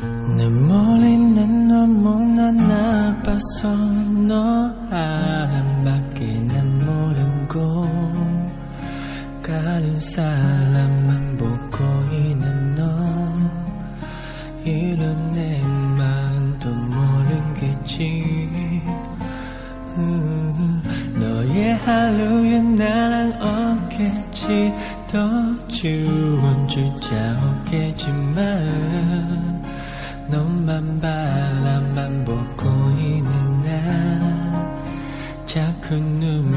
내 머리는 너무나 나빠서 너 아름답기는 모르고 가는 사람만 보고 있는 너. 이런 내 마음도 모르겠지. 음, 너의 하루엔 나랑 없겠지 더 주원 주자 없겠지만 밤만 바람만 보고 있는 나 작은 눈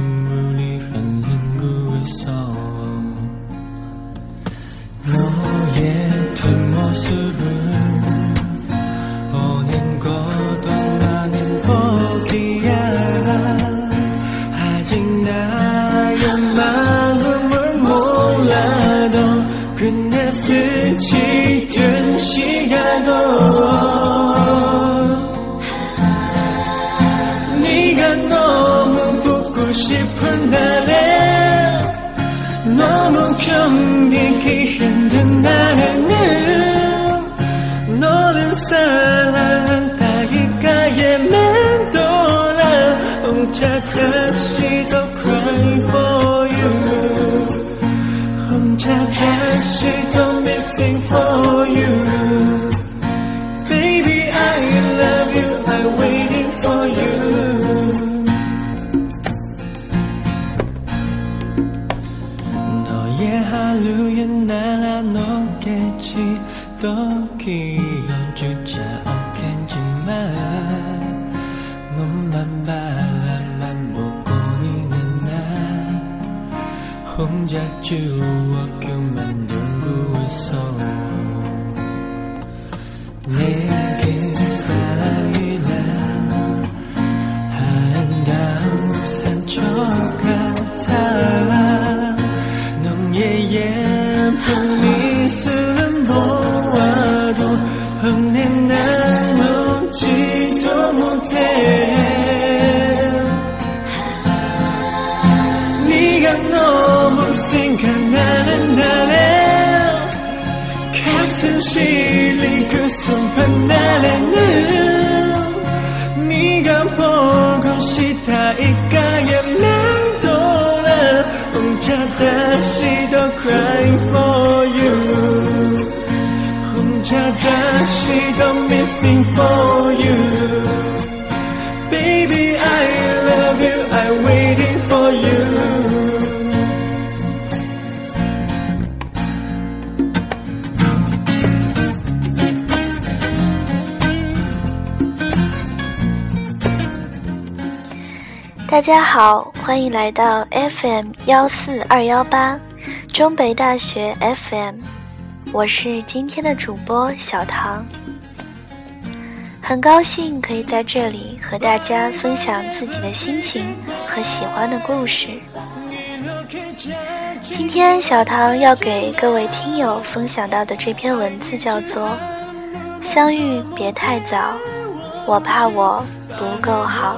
힘든 날에 너무 견디기 힘든 날에는 너는 사랑한다기까지만 돌아온 착한 혼자 주워 그만들고 있어. 내게 사랑이라 아름다운 산초가 같은 실린 그숨 반날에는 네가 보고 싶다 이가에 난 돌아. 혼자 다시 더 crying for 大家好欢迎来到 fm 幺四二幺八中北大学 fm 我是今天的主播小唐。很高兴可以在这里和大家分享自己的心情和喜欢的故事。今天小唐要给各位听友分享到的这篇文字叫做相遇别太早我怕我不够好。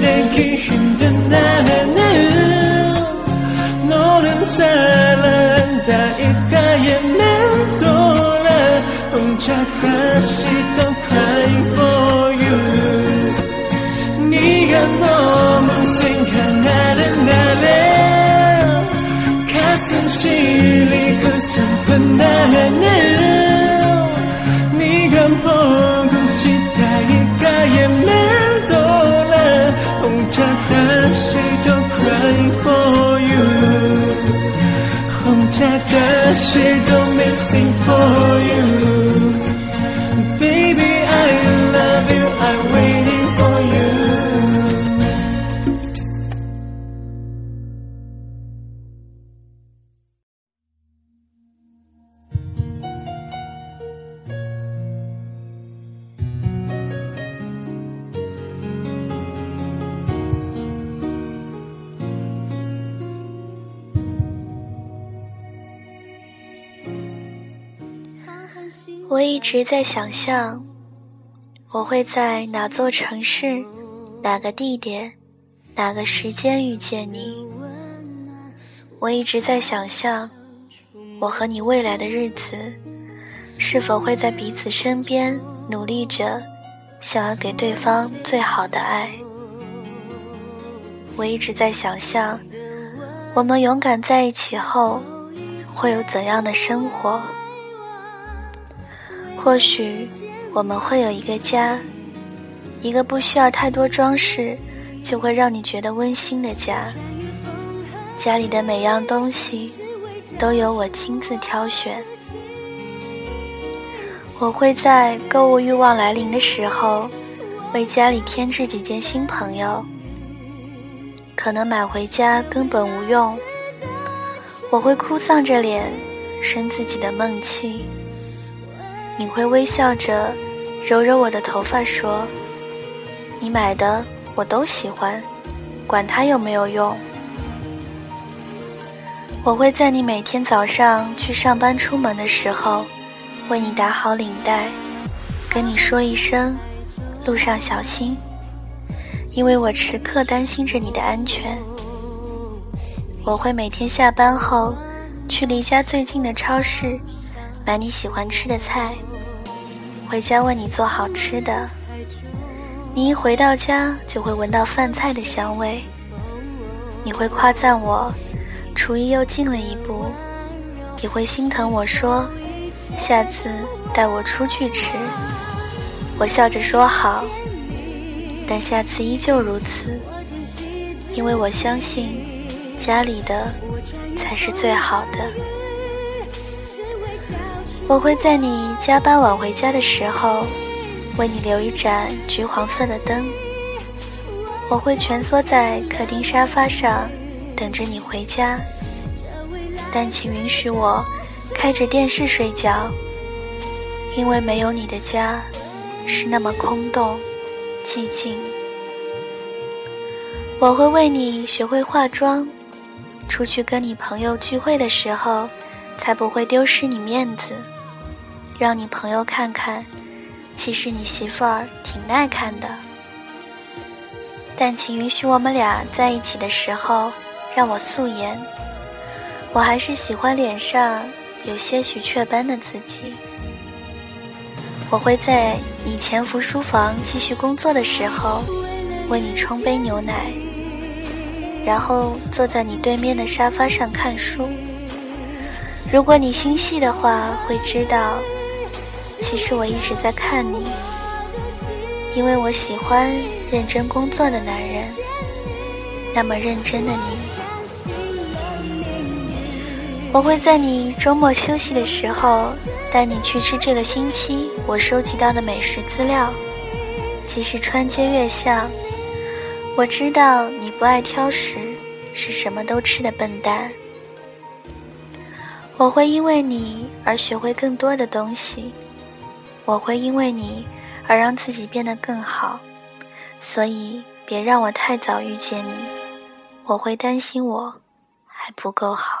the shit don't missing for you. 我一直在想象我会在哪座城市哪个地点哪个时间遇见你。我一直在想象我和你未来的日子是否会在彼此身边努力着想要给对方最好的爱。我一直在想象我们勇敢在一起后会有怎样的生活。或许，我们会有一个家，一个不需要太多装饰，就会让你觉得温馨的家。家里的每样东西都由我亲自挑选。我会在购物欲望来临的时候，为家里添置几件新朋友。可能买回家根本无用，我会哭丧着脸生自己的闷气。你会微笑着揉揉我的头发说：“你买的我都喜欢，管它有没有用。”我会在你每天早上去上班出门的时候，为你打好领带，跟你说一声“路上小心”，因为我时刻担心着你的安全。我会每天下班后去离家最近的超市买你喜欢吃的菜，回家为你做好吃的。你一回到家就会闻到饭菜的香味，你会夸赞我。厨艺又进了一步，你会心疼我说：“下次带我出去吃。”我笑着说好，但下次依旧如此，因为我相信家里的才是最好的。我会在你加班晚回家的时候，为你留一盏橘黄色的灯。我会蜷缩在客厅沙发上。等着你回家，但请允许我开着电视睡觉，因为没有你的家是那么空洞、寂静。我会为你学会化妆，出去跟你朋友聚会的时候，才不会丢失你面子，让你朋友看看，其实你媳妇儿挺耐看的。但请允许我们俩在一起的时候。让我素颜，我还是喜欢脸上有些许雀斑的自己。我会在你潜伏书房继续工作的时候，为你冲杯牛奶，然后坐在你对面的沙发上看书。如果你心细的话，会知道，其实我一直在看你，因为我喜欢认真工作的男人，那么认真的你。我会在你周末休息的时候，带你去吃这个星期我收集到的美食资料。即使川街月巷，我知道你不爱挑食，是什么都吃的笨蛋。我会因为你而学会更多的东西，我会因为你而让自己变得更好。所以别让我太早遇见你，我会担心我还不够好。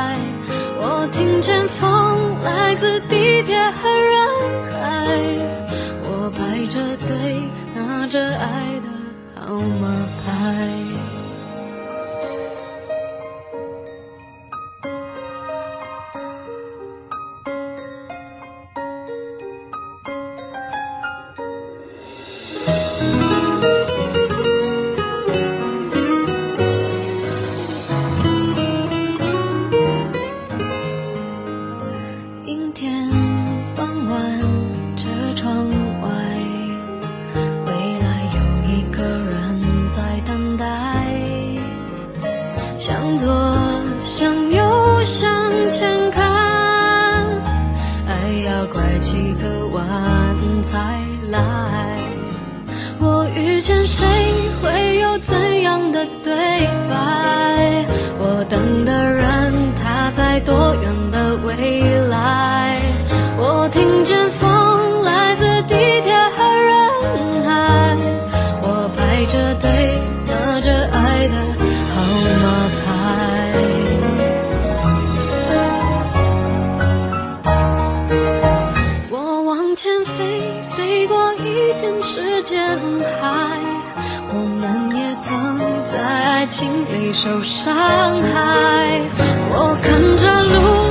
来自地铁和人海，我排着队拿着爱的号码牌。几个晚才来，我遇见谁会有怎样的对白？我等的人，他在多远的未来？一片时间海我们也曾在爱情里受伤害。我看着路